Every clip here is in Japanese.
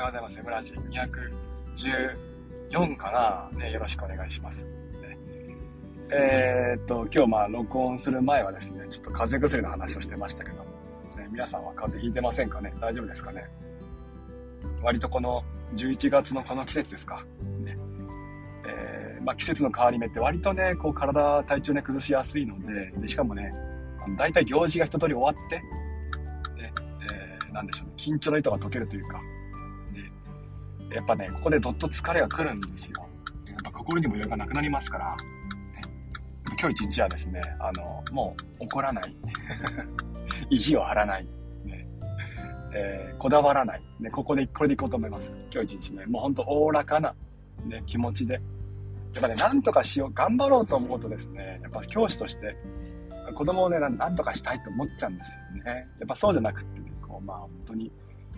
おはようございます。エムラジ214かな、ね、よろしくお願いします。えー、っと、今日まあ録音する前はですね、ちょっと風邪薬の話をしてましたけども、ね、皆さんは風邪ひいてませんかね？大丈夫ですかね？割とこの11月のこの季節ですか？ね。えー、まあ、季節の変わり目って割とね、こう体、体調ね、崩しやすいので、でしかもね、大体行事が一通り終わって、ねえー、なんでしょうね、緊張の糸が解けるというか、やっぱね、ここでどっと疲れが来るんですよ。やっぱ心にも余裕がなくなりますから、今日一日はですね、あの、もう怒らない。意地を張らない。ねえー、こだわらない。ね、ここで、これでいこうと思います。今日一日ね、もうほんとおおらかな、ね、気持ちで。やっぱね、なんとかしよう、頑張ろうと思うとですね、やっぱ教師として、子供をね、なんとかしたいと思っちゃうんですよね。やっぱそうじゃなくってね、こう、まあ本当に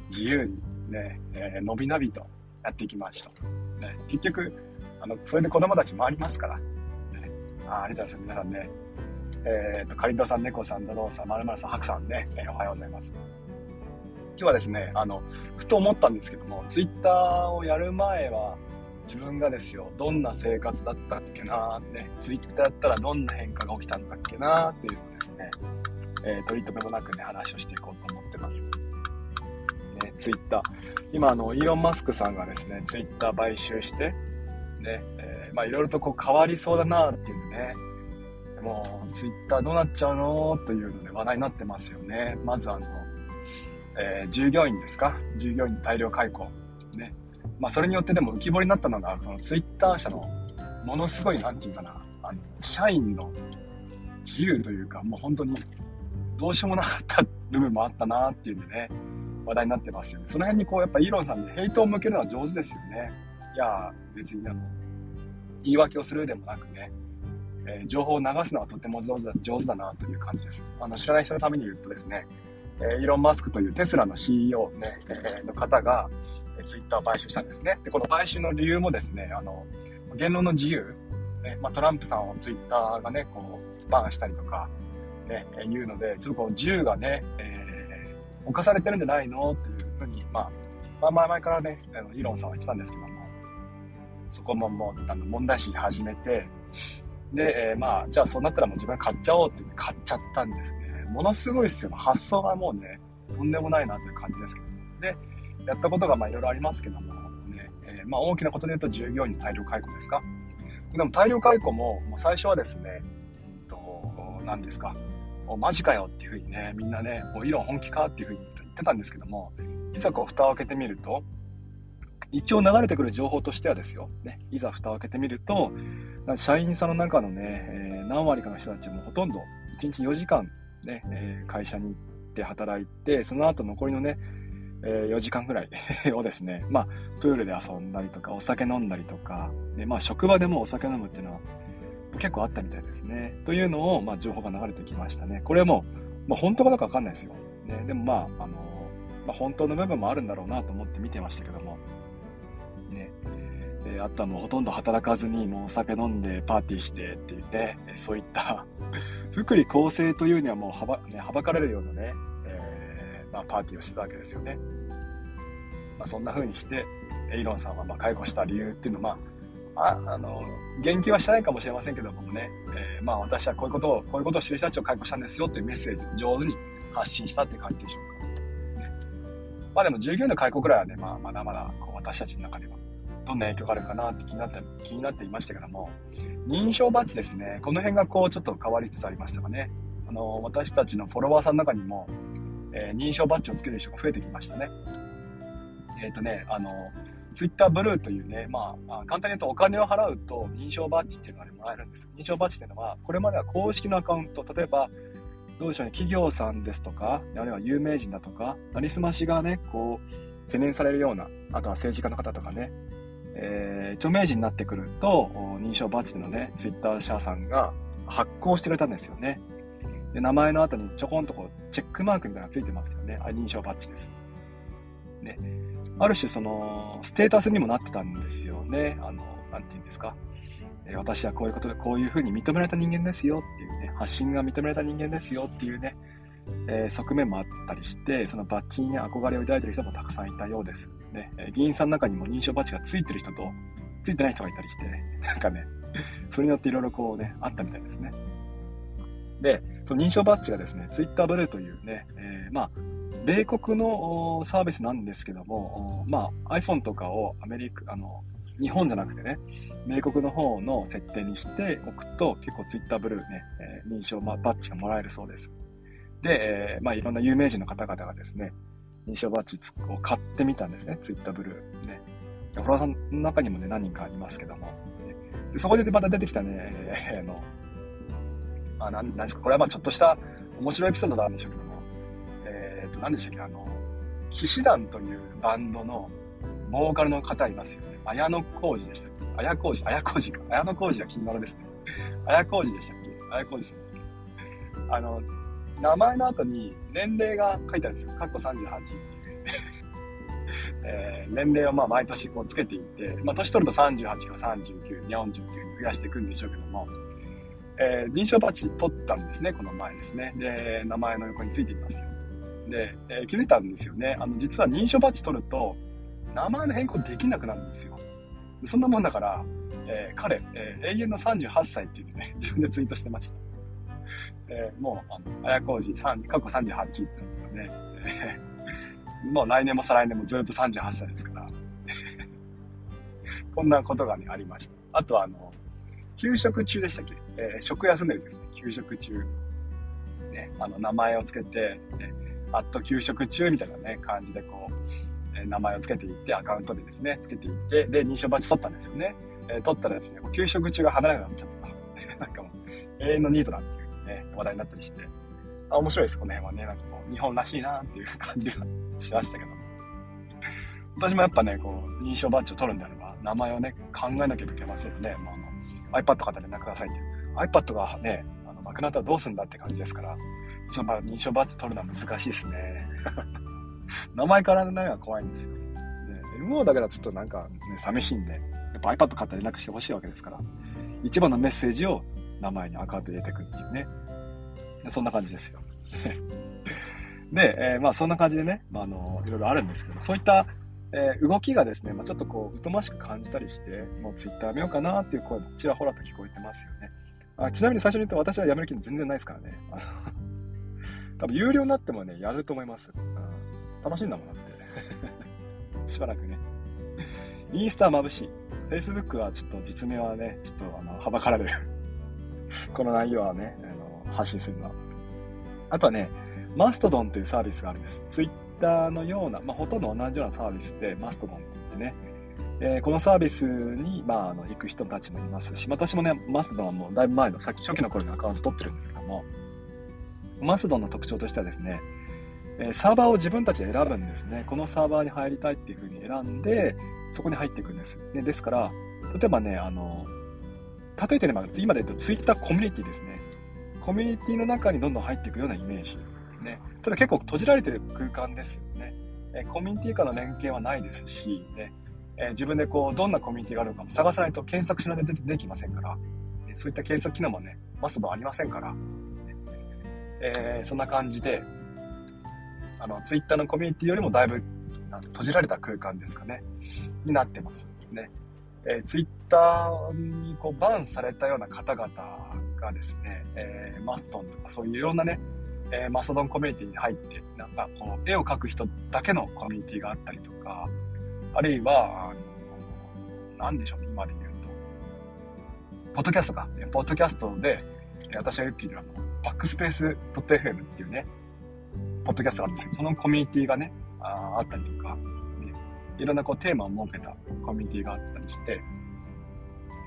自由にね、えー、のびのびとやっていきましょう。ね、結局、あの、それで子供たち回りますから。ね、あありがとうございます。皆さんね。えっ、ー、と、カリントさん、猫さん、ドローさん、まるまるさん、ハクさんね、えー、おはようございます。今日はですね、あの、ふと思ったんですけども、ツイッターをやる前は、自分がですよ、どんな生活だったっけなーね、ツイッターやったらどんな変化が起きたんだっけなーっていうのをですね、えー、取り留めもなくね、話をしていこうと思ってます。ね、ツイッター。今、あの、イーロン・マスクさんがですね、ツイッター買収して、ね、えー、まあ、いろいろとこう変わりそうだなっていうね、もう、ツイッターどうなっちゃうのというので話題になってますよね。まずあの、えー、従業員ですか？従業員大量解雇。ね。まあ、それによってでも浮き彫りになったのが、そのツイッター社の、ものすごい、なんていうかな、あの、社員の自由というか、もう本当に、どうしようもなかった部分もあったなっていうんでね、話題になってますよね。その辺にこう、やっぱイーロンさんにヘイトを向けるのは上手ですよね。いや、別にあの、言い訳をするでもなくね、えー、情報を流すのはとても上手だ上手だなという感じです。あの知らない人のために言うとですね、えー、イーロン・マスクというテスラの CEO、ねえー、の方が、えー、ツイッターを買収したんですね。で、この買収の理由もですね、あの、言論の自由、ねまあ、トランプさんをツイッターがね、こう、バンしたりとか、ね、えー、言うので、ちょっとこう、自由がね、えー、犯されてるんじゃないのっていうふうに、まあ、まあ、前々からね、あのイーロンさんは言ってたんですけども、そこももう、あの問題視始めて、で、えー、まあ、じゃあそうなったらもう自分買っちゃおうって買っちゃったんですね。ものすごいですよ。発想がもうね、とんでもないなという感じですけども。で、やったことがまあいろいろありますけども、ね、えー、まあ大きなことで言うと従業員の大量解雇ですか？でも大量解雇も、もう最初はですね、うんと、何ですか、もうマジかよっていうふうにね、みんなね、もう議論本気かっていうふうに言ってたんですけども、いざこう蓋を開けてみると、一応流れてくる情報としてはですよ、ね、いざ蓋を開けてみると、社員さんの中のね、えー、何割かの人たちもほとんど1日4時間ね、えー、会社に行って働いて、その後残りのね、え、4時間ぐらい をですね、まあ、プールで遊んだりとか、お酒飲んだりとか、でまあ、職場でもお酒飲むっていうのは結構あったみたいですね。というのを、まあ、情報が流れてきましたね。これはもう、まあ、本当かどうかわかんないですよ。ね、でもまあ、あのまあ、本当の部分もあるんだろうなと思って見てましたけども、ね、え、あとはもうほとんど働かずにもうお酒飲んでパーティーしてって言って、そういった 福利厚生というにはもうはば,、ね、はばかれるようなね、えー、まあ、パーティーをしてたわけですよね。まあ、そんな風にして、イロンさんはま解雇した理由っていうのは、まあ、ああの、言及はしてないかもしれませんけどもね、えー、まあ私はこういうことを、こういうことをしてる人たちを解雇したんですよというメッセージを上手に発信したって感じでしょうか。ね、まあでも従業員の解雇くらいはね、まあまだまだこう私たちの中ではどんな影響があるかなって気になって気になっていましたけども認証バッジですね。この辺がこうちょっと変わりつつありましたかね。あの私たちのフォロワーさんの中にも、えー、認証バッジをつける人が増えてきましたね。えっ、ー、とねあのツイッターブルーというね、まあ、簡単に言うとお金を払うと認証バッジっていうのが、ね、もらえるんです。認証バッジっていうのは、これまでは公式のアカウント、例えば、どうでしょうね、企業さんですとか、あるいは有名人だとか、なりすましがね、こう、懸念されるような、あとは政治家の方とかね、えー、著名人になってくると、認証バッジのね、ツイッター社さんが発行してくれたんですよね。で、名前の後にちょこんとこう、チェックマークみたいなのがついてますよね。あ、認証バッジです。ね。ある種その、ステータスにもなってたんですよね。あの、なんて言うんですか。私はこういうことで、こういうふうに認められた人間ですよっていうね、発信が認められた人間ですよっていうね、えー、側面もあったりして、そのバッジに、憧れを抱いてる人もたくさんいたようです。ね、議員さんの中にも認証バッジがついてる人と、ついてない人がいたりして、なんかね、それによっていろいろこうね、あったみたいですね。で、その認証バッジがですね、Twitter ブルーというね、えー、まあ、米国のサービスなんですけども、まあ、iPhone とかをアメリカ、あの、日本じゃなくてね、米国の方の設定にしておくと、結構 Twitter ブルーね、えー、認証バッジがもらえるそうです。で、えー、まあ、いろんな有名人の方々がですね、認証バッジを買ってみたんですね、Twitter ブルー。ね。フォロワーさんの中にもね、何人かいますけども。でそこでまた出てきたね、えー、あの、まあ、なんなんですか、これはまあちょっとした面白いエピソードなんでしょうけども、えっ、ー、と、何でしたっけ、あの、騎士団というバンドのボーカルの方いますよね。綾野浩二でしたっけ？綾小路、綾小路か。綾野浩二は金丸ですね。綾小路でしたっけ？綾小路さんだっけ？あの、名前の後に年齢が書いてあるんですよ。カッコ38っていう。えー、年齢をまあ毎年こうつけていって、まあ、年取ると38か39、40っていうふうに増やしていくんでしょうけども、えー、認証バッジ取ったんですね、この前ですね。で、名前の横についていますよ。で、えー、気づいたんですよね。あの、実は認証バッジ取ると、名前の変更できなくなるんですよ。そんなもんだから、えー、彼、えー、永遠の38歳っていうね、自分でツイートしてました。えー、もう、あの、綾小路、過去38ってなったらね、えー、もう来年も再来年もずっと38歳ですから、こんなことがね、ありました。あとは、あの、給食中でしたっけ、えー、食休んでるですね、給食中。ね、あの、名前をつけて、ね、あっと給食中みたいなね、感じでこう、え名前をつけていって、アカウントでですね、つけていって、で、認証バッジ取ったんですよね。えー、取ったらですね、もう給食中が離れなくなっちゃった。なんかもう、永遠のニートだっていうね、話題になったりして、あ、面白いです、この辺はね。なんかもう、日本らしいなっていう感じがしましたけど。私もやっぱね、こう、認証バッジを取るんであれば、名前をね、考えなきゃいけませんよね。もうあの、iPad 型でなくださいって。iPad がね、あの、なくなったらどうすんだって感じですから、ちょっと認証バッジ取るのは難しいですね。名前からないのは怖いんですよ。で、MO だけだとちょっとなんか、ね、寂しいんで、やっぱ iPad 買ったら連絡してほしいわけですから、一番のメッセージを名前にアカウント入れていくっていうね。でそんな感じですよ。で、えー、まあそんな感じでね、まあ、あの、いろいろあるんですけど、そういった、えー、動きがですね、まあ、ちょっとこう、疎ましく感じたりして、もう Twitter やめようかなっていう声もちらほらと聞こえてますよね。あちなみに最初に言った私はやめる気全然ないですからね。多分有料になってもね、やると思います。うん楽しいんだもんなって。しばらくね。インスタは眩しい。Facebook はちょっと実名はね、ちょっとあの、はばかられる。この内容はね、あの、発信するのは。あとはね、マストドンというサービスがあるんです。Twitter のような、まあ、ほとんど同じようなサービスで、マストドンって言ってね、えー、このサービスに、まあ、あの行く人たちもいますし、私もね、マスドンはもだいぶ前の、さっき初期の頃にアカウント取ってるんですけども、マスドンの特徴としてはですね、えサーバーを自分たちで選ぶんですね。このサーバーに入りたいっていうふうに選んで、そこに入っていくんです。ね、ですから、例えばね、あの、例えてね、今で言うと Twitter コミュニティですね。コミュニティの中にどんどん入っていくようなイメージ。ね、ただ結構閉じられてる空間ですよね。えコミュニティ間の連携はないですし、ねえ自分でこうどんなコミュニティがあるのかも探さないと検索しないと出てきませんから、ね、そういった検索機能もね、マストドンありませんから、えー、そんな感じで、あの、ツイッターのコミュニティよりもだいぶ閉じられた空間ですかね、になってます。ね。えー、ツイッターにこうバンされたような方々がですね、えー、マストンとかそういういろんなね、えー、マストドンコミュニティに入って、なんかこう、絵を描く人だけのコミュニティがあったりとか、あるいは、あの、なんでしょうね、今で言うと、ポッドキャストか、ポッドキャストで、私がよく聞いてるあの、バックスペース .fm っていうね、ポッドキャストがあるんですけど、そのコミュニティがね、ああったりとか、ね、いろんなこうテーマを設けたコミュニティがあったりして、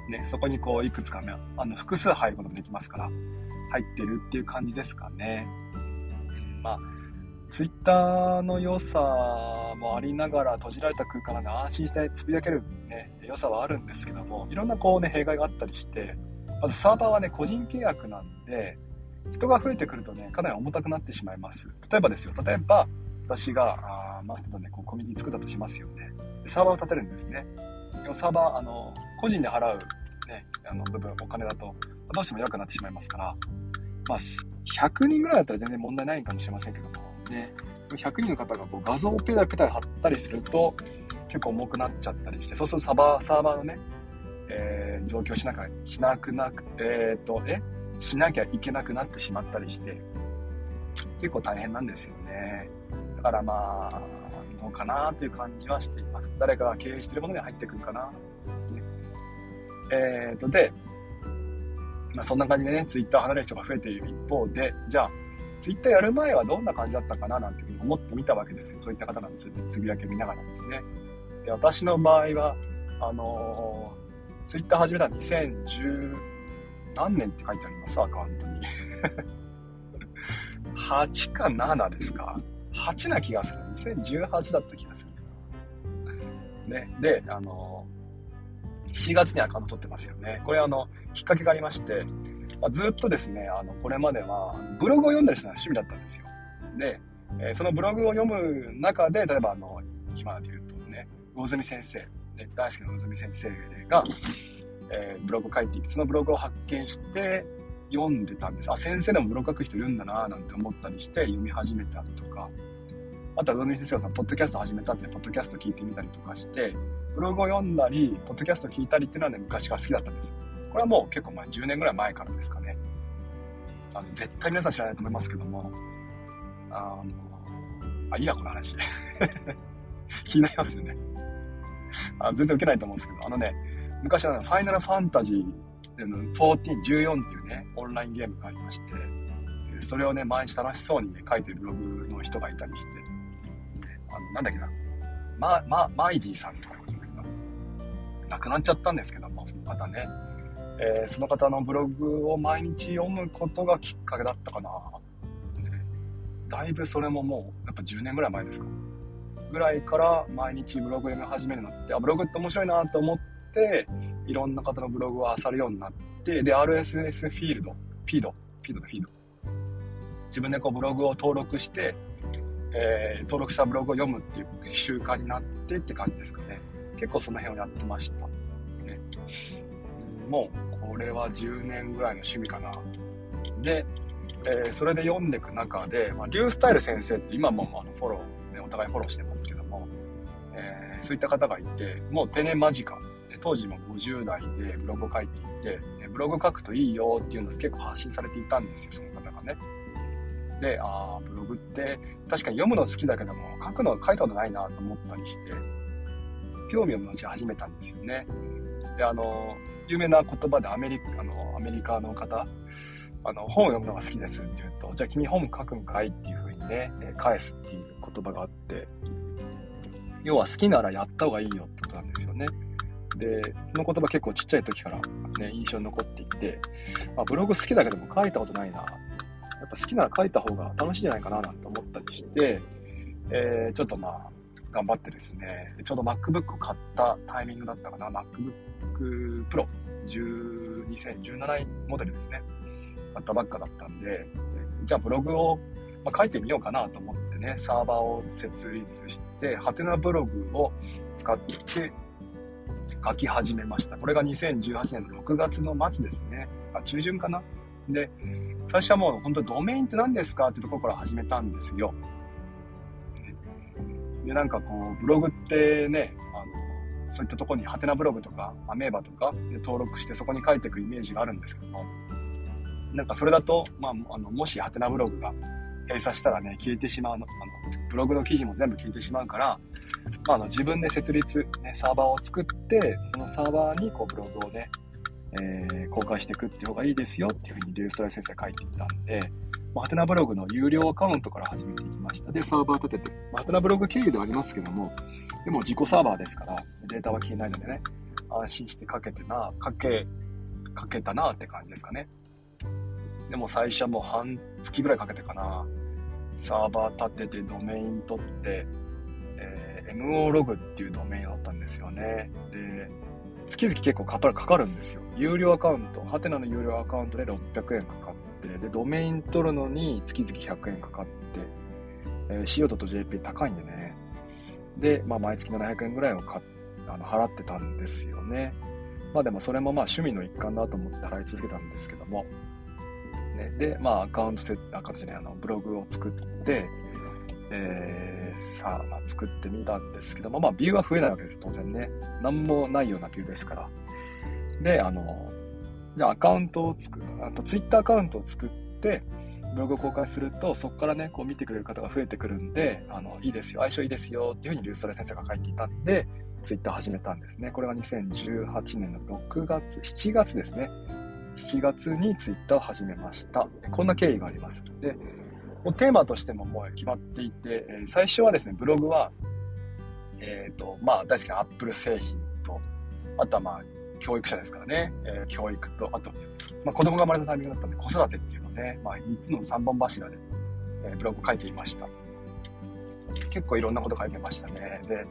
ね、そこにこういくつかね、あの複数入ることもできますから、入ってるっていう感じですかね。まあ、ツイッターの良さもありながら閉じられた空間なんで安心してつぶやける、ね、良さはあるんですけども、いろんなこうね、弊害があったりして、まずサーバーはね、個人契約なんで、人が増えてくるとね、かなり重たくなってしまいます。例えばですよ、例えば、私があマストドンでこうコミュニティ作ったとしますよね。サーバーを立てるんですね。でもサーバー、あの、個人で払う、ね、あの部分、お金だと、どうしても弱くなってしまいますから、まあ、100人ぐらいだったら全然問題ないかもしれませんけども、ね、100人の方がこう画像をペタペタ貼ったりすると結構重くなっちゃったりして、そうするとサーバー、サーバーのね、えー、増強しなかしなくなく、えっ、ー、と、え？しなきゃいけなくなってしまったりして、結構大変なんですよね。だからまあ、どうかなという感じはしています。誰かが経営してるものに入ってくるかな。ね、えっ、と、で、まあ、そんな感じでね、ツイッター離れる人が増えている一方で、じゃあ、ツイッターやる前はどんな感じだったかななんていうふうに思ってみたわけですよ。そういった方のつぶやきを見ながらですね。で、私の場合は、あのー、ツイッター始めたの2010何年って書いてありますアカウントに。8か7ですか ?8 な気がする。2018だった気がする。ね。で、あのー、7月にアカウント取ってますよね。これあの、きっかけがありまして、まあ、ずっとですね、あの、これまでは、ブログを読んだりするのが趣味だったんですよ。で、えー、そのブログを読む中で、例えばあの、今で言うとね、魚住先生、ね、大好きな魚住先生が、えー、ブログを書いていて、そのブログを発見して読んでたんです。あ、先生でもブログ書く人いるんだななんて思ったりして読み始めたりとか、あとは魚住先生がそのポッドキャスト始めたって、ポッドキャスト聞いてみたりとかして、ブログを読んだり、ポッドキャスト聞いたりっていうのはね、昔から好きだったんですよ。これはもう結構前、10年ぐらい前からですかね。あの、絶対皆さん知らないと思いますけども、あの、あ、いいや、この話。気になりますよね。あ全然受けないと思うんですけど、あのね、昔は、ね、ファイナルファンタジー14、14っていうね、オンラインゲームがありまして、それをね、毎日楽しそうにね、書いてるブログの人がいたりして、あの、なんだっけな、ま、ま、マイディさんとか亡くなっちゃったんですけども、その方ね、えー、その方のブログを毎日読むことがきっかけだったかな。だいぶそれももう、やっぱ10年ぐらい前ですか。ぐらいから毎日ブログ読み始めるようになって、あ、ブログって面白いなと思って、いろんな方のブログを漁るようになって、で、RSS フィールド、フィード、フィードでフィード。自分でこうブログを登録して、えー、登録したブログを読むっていう習慣になってって感じですかね。結構その辺をやってました。ね、もうこれは10年ぐらいの趣味かな。で、えー、それで読んでいく中で、まあ、リュースタイル先生って今もあのフォロー、ね、お互いフォローしてますけども、えー、そういった方がいて、もう定年間近、当時も50代でブログを書いていて、ブログ書くといいよっていうのを結構発信されていたんですよ、その方がね。で、ああ、ブログって確かに読むの好きだけども、書くの書いたことないなと思ったりして、興味を持ち始めたんですよね。で、あの、有名な言葉でアメリカ、の、アメリカの方、あの、本を読むのが好きですって言うと、じゃあ君本書くんかいっていう風にね、返すっていう言葉があって、要は好きならやった方がいいよってことなんですよね。で、その言葉結構ちっちゃい時からね、印象に残っていて、まあ、ブログ好きだけども書いたことないな。やっぱ好きなら書いた方が楽しいんじゃないかななんて思ったりして、えー、ちょっとまあ、頑張ってですね、ちょうど MacBook を買ったタイミングだったかな、MacBook Pro 2017モデルですね。買ったばっかだったんで、じゃあブログを、ま書いてみようかなと思ってね、サーバーを設立して、ハテナブログを使って書き始めました。これが2018年の6月の末ですね。あ、中旬かな。で、最初はもう本当にドメインって何ですかってところから始めたんですよ。で、なんかこう、ブログってね、あの、そういったとこにハテナブログとかアメーバとかで登録してそこに書いていくイメージがあるんですけども、なんかそれだと、まあ、あの、もしハテナブログが閉鎖したらね、消えてしまうの、あの、ブログの記事も全部消えてしまうから、まあ、あの、自分で設立、ね、サーバーを作って、そのサーバーにこう、ブログをね、えー、公開していくっていう方がいいですよっていうふうにリューストライ先生書いていたんで、ハテナブログの有料アカウントから始めていきました。で、サーバー立てて、ハテナブログ経由ではありますけども、でも自己サーバーですから、データは消えないのでね、安心してかけてな、かけ、かけたなって感じですかね。でも最初はもう半月ぐらいかけてかな、サーバー立ててドメイン取って、えー、MO ログっていうドメインだったんですよね。で、月々結構かかるんですよ。有料アカウント、ハテナの有料アカウントで600円かかって、で、ドメイン取るのに月々100円かかって、えー、シオトと JP 高いんでね。で、まあ、毎月700円ぐらいをかあの払ってたんですよね。まあでもそれもまあ趣味の一環だと思って払い続けたんですけども。ね、で、まあアカウントセット、アカウントじゃない、あの、ブログを作って、えー、さあ、まあ、作ってみたんですけども、まあ、ビューは増えないわけですよ、当然ね。なんもないようなビューですから。で、あの、じゃあアカウントを作る、あとツイッターアカウントを作って、ブログを公開すると、そこからね、こう見てくれる方が増えてくるんで、あの、いいですよ、相性いいですよっていうふうにルーストレ先生が書いていたんで、ツイッター始めたんですね。これが2018年の6月、7月ですね。7月にツイッターを始めました。こんな経緯があります。で、もうテーマとしてももう決まっていて、え最初はですね、ブログは、えっ、ー、と、まあ、大好きなアップル製品と、あとはまあ、教育者ですからね、えー、教育と、あと、まあ、子供が生まれたタイミングだったんで、子育てっていうのをね、まあ、3つの3本柱で、えー、ブログ書いていました。結構いろんなこと書いてましたね。で、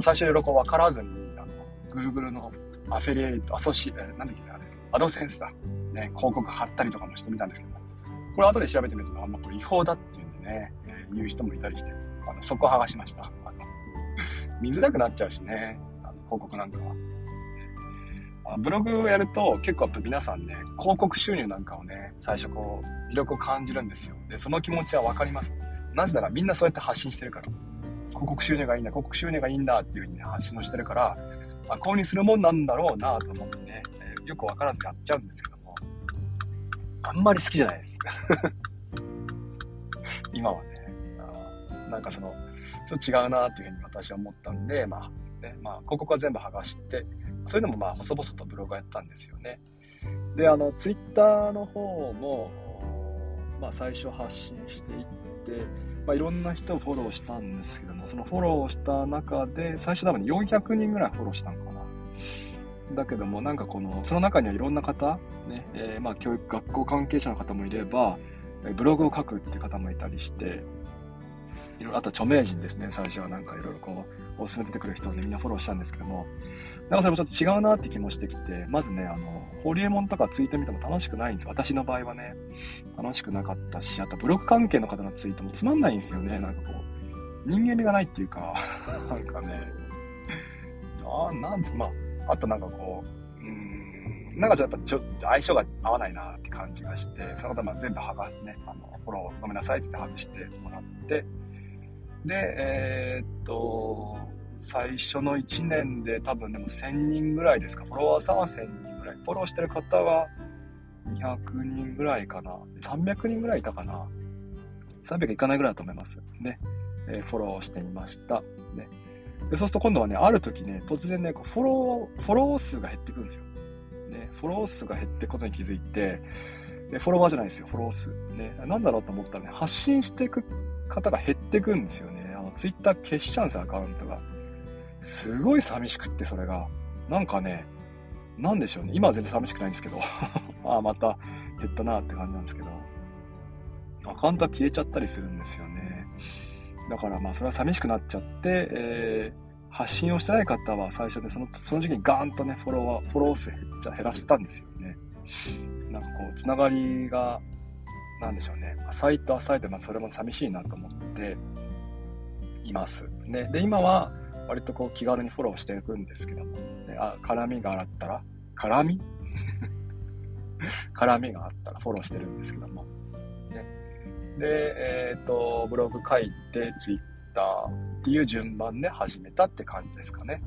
最初いろいろこう分からずに、あの、Google のアフィリエイト、アソシ、えー、なんだっけあれ、アドセンスだ。ね、広告貼ったりとかもしてみたんですけど、これ後で調べてみると、あんまこれ違法だっていうんでね、えー、言う人もいたりして、あの、そこ剥がしました。あの、見づらくなっちゃうしね、あの広告なんかは。ブログをやると結構やっぱ皆さんね、広告収入なんかをね、最初こう、魅力を感じるんですよ。で、その気持ちはわかります。なぜならみんなそうやって発信してるから。広告収入がいいんだ、広告収入がいいんだっていう風に、ね、発信をしてるから、あ、購入するもんなんだろうなと思ってね、えー、よくわからずやっちゃうんですけども、あんまり好きじゃないです。今はね、なんかその、ちょっと違うなっていう風に私は思ったんで、まあ、ね、まあ、広告は全部剥がして、それでもまあ、細々とブログやったんですよね。で、あの、ツイッターの方も、まあ、最初発信していって、まあ、いろんな人をフォローしたんですけども、そのフォローした中で、最初多分400人ぐらいフォローしたのかな。だけども、なんかこの、その中にはいろんな方、ね、えー、まあ、教育、学校関係者の方もいれば、ブログを書くっていう方もいたりして、いろいろ、あと著名人ですね、最初はなんかいろいろこう、おすすめ出てくる人をね、みんなフォローしたんですけども、なんかそれもちょっと違うなって気もしてきて、まずね、あの、ホリエモンとかツイート見ても楽しくないんですよ。私の場合はね、楽しくなかったし、あとブログ関係の方のツイートもつまんないんですよね、なんかこう、人間味がないっていうか、なんかね、あなんつ、まあ、あとなんかこう、うん、なんかちょっと相性が合わないなって感じがして、そのことま全部剥がね、あの、フォローごめんなさいって外してもらって、で、えー、っと、最初の1年で多分でも1000人ぐらいですか。フォロワーさんは1000人ぐらい。フォローしてる方は200人ぐらいかな。300人ぐらいいたかな。300いかないぐらいだと思います。ね。えー、フォローしていました。ね。でそうすると今度はね、ある時ね、突然ね、フォロー、フォロー数が減ってくるんですよ。ね。フォロー数が減っていくことに気づいて、でフォロワーじゃないですよ、フォロー数。ね。なんだろうと思ったらね、発信していく方が減ってくんですよね。あの、ツイッター消しちゃうんですよ、アカウントが。すごい寂しくって、それが。なんかね、なんでしょうね。今は全然寂しくないんですけど。あ あ、また減ったなって感じなんですけど。アカウントは消えちゃったりするんですよね。だからまあ、それは寂しくなっちゃって、えー、発信をしてない方は最初でその、その時期にガーンとね、フォロワー、フォロー数減っちゃ減らしたんですよね。なんかこう、つながりがなんでしょうね、浅いと浅いと、まあ、それも寂しいなと思っています。ね、で、今は割とこう気軽にフォローしていくんですけども、ね、あ、絡みがあったら、絡み？絡みがあったらフォローしてるんですけども。ね、で、えっ、ー、と、ブログ書いて、ツイッターっていう順番で始めたって感じですかね。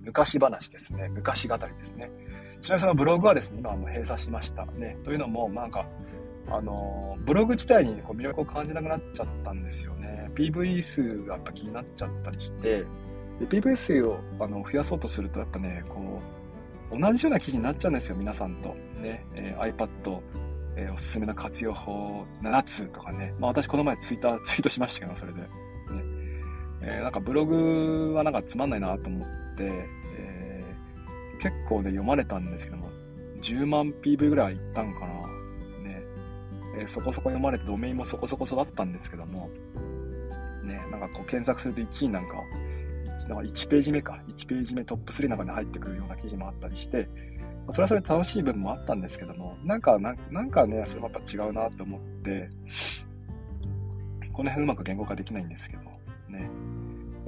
昔話ですね。昔語りですね。ちなみにそのブログはですね、今はも閉鎖しました。ね。というのも、なんか、あの、ブログ自体にこう魅力を感じなくなっちゃったんですよね。PV 数がやっぱ気になっちゃったりして、で PV 数をあの増やそうとすると、やっぱね、こう、同じような記事になっちゃうんですよ、皆さんと。ね、えー、iPad、えー、おすすめの活用法7つとかね。まあ私この前ツイッターツイートしましたけど、それで。ね。えー、なんかブログはなんかつまんないなと思って、結構ね、読まれたんですけども、10万 PV ぐらいいったんかな。ね。えー、そこそこ読まれて、ドメインもそこそこ育ったんですけども、ね、なんかこう検索すると1位なんか、1, なんか1ページ目か、1ページ目トップ3の中に入ってくるような記事もあったりして、それはそれで楽しい部分もあったんですけども、なんか、なんかね、それもやっぱ違うなと思って、この辺うまく言語化できないんですけど、ね。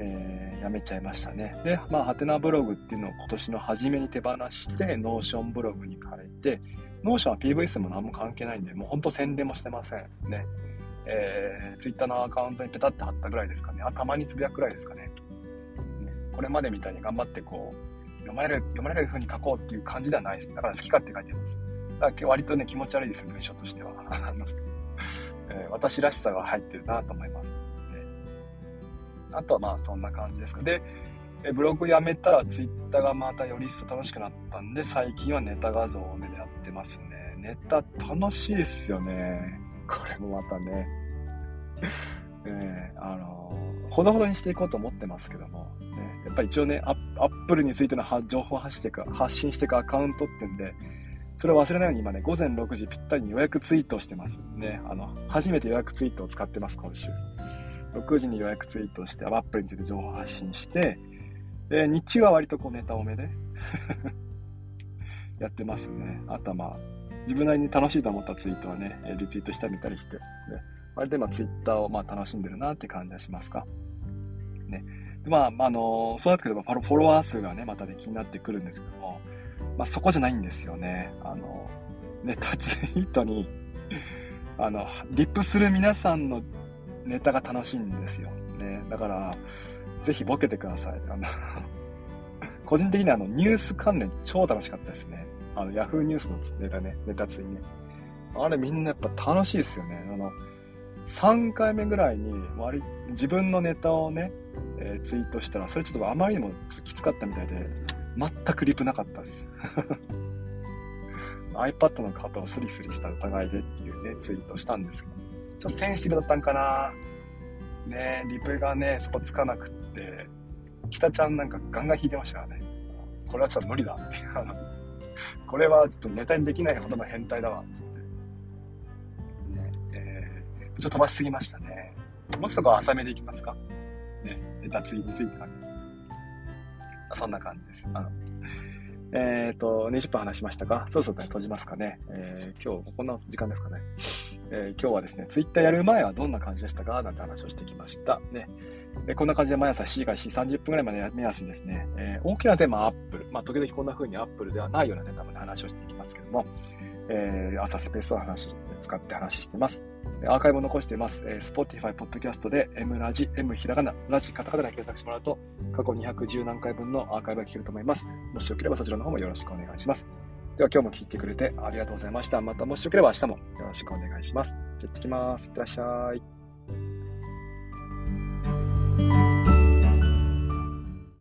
えー、やめちゃいましたね。で、まあ、はてなブログっていうのを今年の初めに手放して、 Notion ブログに変えて、 Notion は PV 数も何も関係ないんで、もうほんと宣伝もしてません。ね。えー、ツイッターのアカウントにペタって貼ったぐらいですかね。あ、たまにつぶやくぐらいですかね。ねこれまでみたいに頑張ってこう、読まれる、読まれる風に書こうっていう感じではないです。だから好き勝手書いてます。だから割とね、気持ち悪いですよ、文章としては。えー、私らしさが入ってるなと思います。あとはまあそんな感じですか。で、ブログやめたらツイッターがまたより一層楽しくなったんで、最近はネタ画像を目でやってますね。ネタ楽しいですよね。これもまたね。え ー、あのー、ほどほどにしていこうと思ってますけども、ね、やっぱり一応ね、アップルについての情報を発していく発信していくアカウントってんで、それを忘れないように今ね、午前6時ぴったりに予約ツイートをしてます。ね、あの、初めて予約ツイートを使ってます、今週。6時に予約ツイートして、アップルについて情報発信して、で、日中は割とこうネタ多めで やってますね。あとはまあ、自分なりに楽しいと思ったツイートはね、リツイートしたり見たりして、ね、あれでまあツイッターをまあ楽しんでるなって感じはしますか？ね。でまあ、あのそうなってくればフォロワー数がね、またね、気になってくるんですけども、まあ、そこじゃないんですよね。あの、ネタツイートにあの、リップする皆さんのネタが楽しいんですよ。ね。だから、ぜひボケてください。あの 個人的にあの、ニュース関連超楽しかったですね。あの、ヤフーニュースのネタね、ネタツイね。あれみんなやっぱ楽しいですよね。あの、3回目ぐらいに割自分のネタをね、えー、ツイートしたら、それちょっとあまりにもきつかったみたいで、全くリプなかったです。iPad の肩をスリスリした疑いでっていうね、ツイートしたんですけど、ちょっとセンシティブだったんかなねリプがね、そこつかなくって、北ちゃんなんかガンガン弾いてましたからね。これはちょっと無理だって。これはちょっとネタにできないほどの変態だわ、つって。ね、えー、ちょっと飛ばしすぎましたね。もうそこ浅めでいきますかね、ネタ次については。そんな感じです。あのえっ、ー、と、20分話しましたが、そろそろ、ね、閉じますかね。えー、今日、こんな時間ですかね。えー、今日はですね、ツイッターやる前はどんな感じでしたか？なんて話をしてきました。ね。でこんな感じで毎朝7時から4時30分ぐらいまで目安にですね、えー、大きなテーマはアップル。まあ、時々こんな風にアップルではないようなネタまで話をしていきますけども、えー、朝スペースを話、使って話してます。アーカイブを残しています。えー、Spotify、Podcast で M ラジ、M ひらがな、ラジカタカナで検索してもらうと、過去210何回分のアーカイブが聞けると思います。もしよければそちらの方もよろしくお願いします。では今日も聞いてくれてありがとうございました。またもしよければ明日もよろしくお願いします。じゃあ行ってきます。いってらっしゃい。